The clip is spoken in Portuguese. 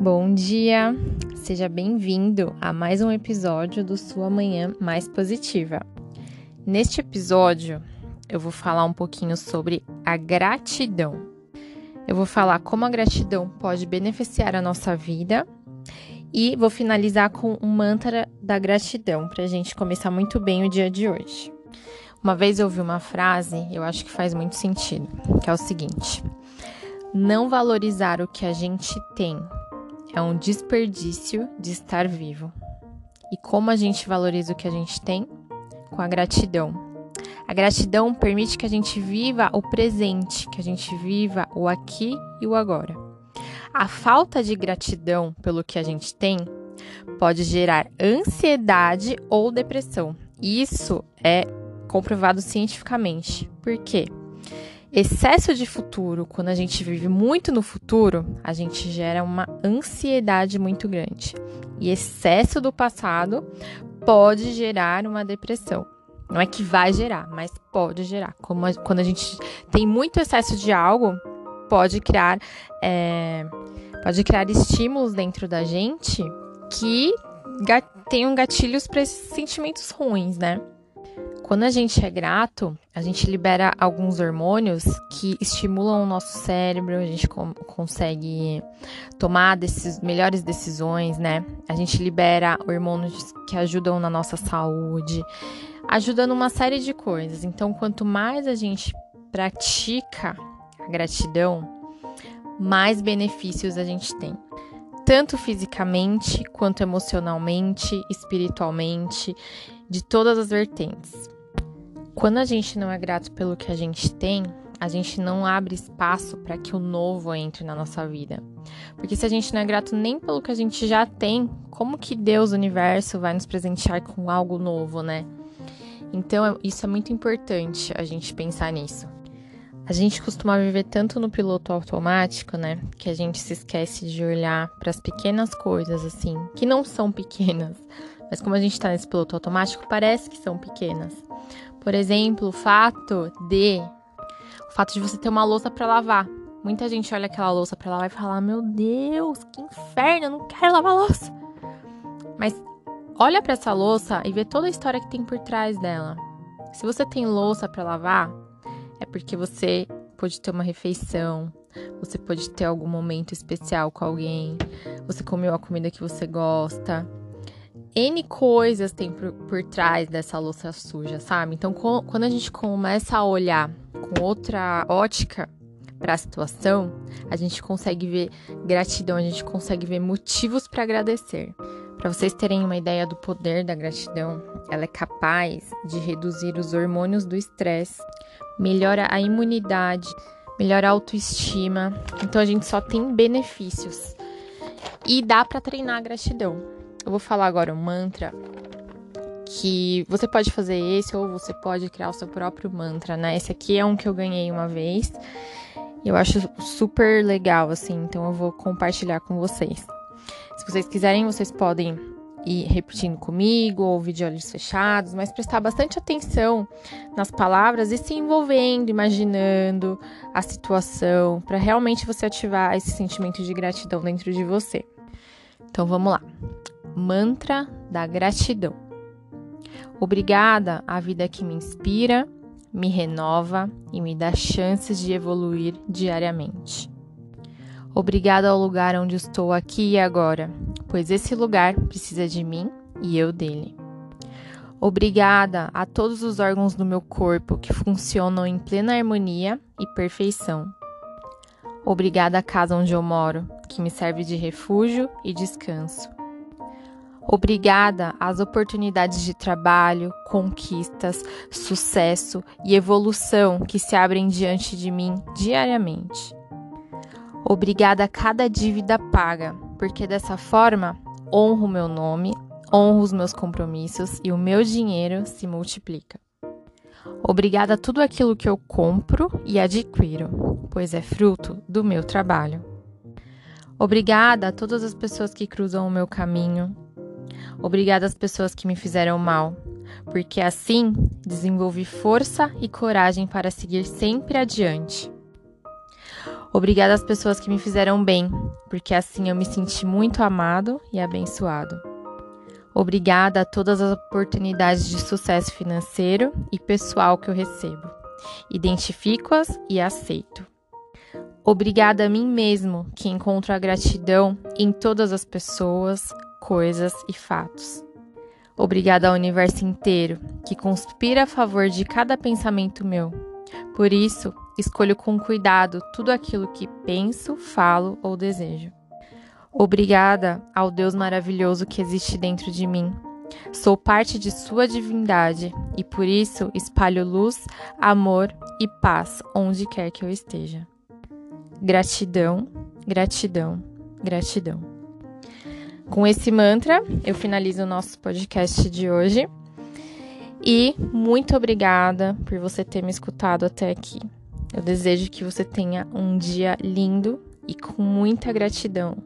Bom dia, seja bem-vindo a mais um episódio do Sua Manhã Mais Positiva. Neste episódio, eu vou falar um pouquinho sobre a gratidão. Eu vou falar como a gratidão pode beneficiar a nossa vida e vou finalizar com um mantra da gratidão para a gente começar muito bem o dia de hoje. Uma vez eu ouvi uma frase, eu acho que faz muito sentido, que é o seguinte: não valorizar o que a gente tem é um desperdício de estar vivo. E como a gente valoriza o que a gente tem? Com a gratidão. A gratidão permite que a gente viva o presente, que a gente viva o aqui e o agora. A falta de gratidão pelo que a gente tem pode gerar ansiedade ou depressão. Isso é comprovado cientificamente. Por quê? Excesso de futuro, quando a gente vive muito no futuro, a gente gera uma ansiedade muito grande. E excesso do passado pode gerar uma depressão. Não é que vai gerar, mas pode gerar. Como a, quando a gente tem muito excesso de algo, pode criar, é, pode criar estímulos dentro da gente que tenham gatilhos para esses sentimentos ruins, né? Quando a gente é grato, a gente libera alguns hormônios que estimulam o nosso cérebro, a gente consegue tomar desses melhores decisões, né? A gente libera hormônios que ajudam na nossa saúde, ajudando uma série de coisas. Então, quanto mais a gente pratica a gratidão, mais benefícios a gente tem tanto fisicamente quanto emocionalmente, espiritualmente, de todas as vertentes. Quando a gente não é grato pelo que a gente tem, a gente não abre espaço para que o novo entre na nossa vida. Porque se a gente não é grato nem pelo que a gente já tem, como que Deus, o universo, vai nos presentear com algo novo, né? Então, é, isso é muito importante a gente pensar nisso. A gente costuma viver tanto no piloto automático, né? Que a gente se esquece de olhar para as pequenas coisas, assim, que não são pequenas, mas como a gente está nesse piloto automático, parece que são pequenas. Por exemplo, o fato de o fato de você ter uma louça para lavar. Muita gente olha aquela louça para lavar e fala: "Meu Deus, que inferno, eu não quero lavar louça". Mas olha para essa louça e vê toda a história que tem por trás dela. Se você tem louça para lavar, é porque você pode ter uma refeição, você pode ter algum momento especial com alguém, você comeu a comida que você gosta, N coisas tem por, por trás dessa louça suja, sabe? Então, quando a gente começa a olhar com outra ótica para a situação, a gente consegue ver gratidão, a gente consegue ver motivos para agradecer. Para vocês terem uma ideia do poder da gratidão, ela é capaz de reduzir os hormônios do estresse, melhora a imunidade, melhora a autoestima. Então a gente só tem benefícios. E dá para treinar a gratidão. Eu vou falar agora um mantra que você pode fazer esse ou você pode criar o seu próprio mantra, né? Esse aqui é um que eu ganhei uma vez. Eu acho super legal, assim, então eu vou compartilhar com vocês. Se vocês quiserem, vocês podem ir repetindo comigo, ou ouvir de olhos fechados, mas prestar bastante atenção nas palavras e se envolvendo, imaginando a situação, para realmente você ativar esse sentimento de gratidão dentro de você. Então vamos lá. Mantra da gratidão. Obrigada à vida que me inspira, me renova e me dá chances de evoluir diariamente. Obrigada ao lugar onde estou aqui e agora, pois esse lugar precisa de mim e eu dele. Obrigada a todos os órgãos do meu corpo que funcionam em plena harmonia e perfeição. Obrigada à casa onde eu moro, que me serve de refúgio e descanso. Obrigada às oportunidades de trabalho, conquistas, sucesso e evolução que se abrem diante de mim diariamente. Obrigada a cada dívida paga, porque dessa forma honro meu nome, honro os meus compromissos e o meu dinheiro se multiplica. Obrigada a tudo aquilo que eu compro e adquiro, pois é fruto do meu trabalho. Obrigada a todas as pessoas que cruzam o meu caminho. Obrigada às pessoas que me fizeram mal, porque assim desenvolvi força e coragem para seguir sempre adiante. Obrigada às pessoas que me fizeram bem, porque assim eu me senti muito amado e abençoado. Obrigada a todas as oportunidades de sucesso financeiro e pessoal que eu recebo. Identifico-as e aceito. Obrigada a mim mesmo, que encontro a gratidão em todas as pessoas, coisas e fatos. Obrigada ao universo inteiro, que conspira a favor de cada pensamento meu. Por isso, escolho com cuidado tudo aquilo que penso, falo ou desejo. Obrigada ao Deus maravilhoso que existe dentro de mim. Sou parte de Sua divindade e por isso espalho luz, amor e paz onde quer que eu esteja. Gratidão, gratidão, gratidão. Com esse mantra, eu finalizo o nosso podcast de hoje. E muito obrigada por você ter me escutado até aqui. Eu desejo que você tenha um dia lindo e com muita gratidão